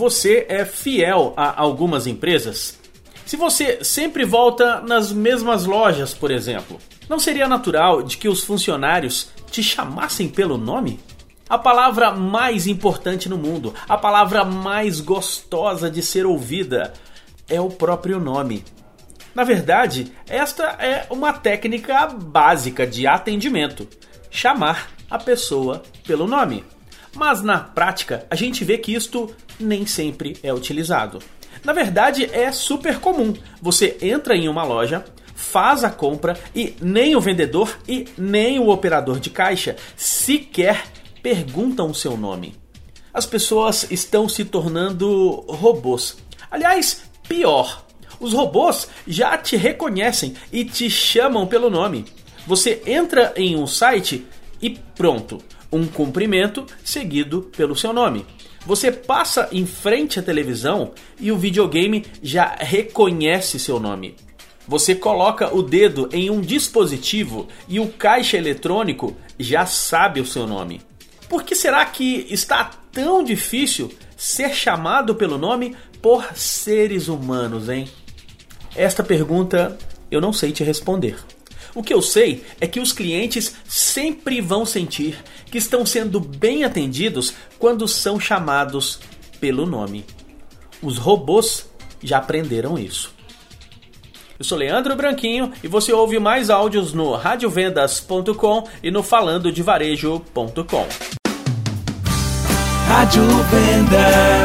você é fiel a algumas empresas? Se você sempre volta nas mesmas lojas, por exemplo, não seria natural de que os funcionários te chamassem pelo nome? A palavra mais importante no mundo, a palavra mais gostosa de ser ouvida, é o próprio nome. Na verdade, esta é uma técnica básica de atendimento: chamar a pessoa pelo nome. Mas na prática, a gente vê que isto nem sempre é utilizado. Na verdade, é super comum. Você entra em uma loja, faz a compra e nem o vendedor e nem o operador de caixa sequer perguntam o seu nome. As pessoas estão se tornando robôs. Aliás, pior, os robôs já te reconhecem e te chamam pelo nome. Você entra em um site e pronto, um cumprimento seguido pelo seu nome. Você passa em frente à televisão e o videogame já reconhece seu nome. Você coloca o dedo em um dispositivo e o caixa eletrônico já sabe o seu nome. Por que será que está tão difícil ser chamado pelo nome por seres humanos, hein? Esta pergunta eu não sei te responder. O que eu sei é que os clientes sempre vão sentir que estão sendo bem atendidos quando são chamados pelo nome. Os robôs já aprenderam isso. Eu sou Leandro Branquinho e você ouve mais áudios no radiovendas.com e no falandodevarejo.com. Rádio Vendas.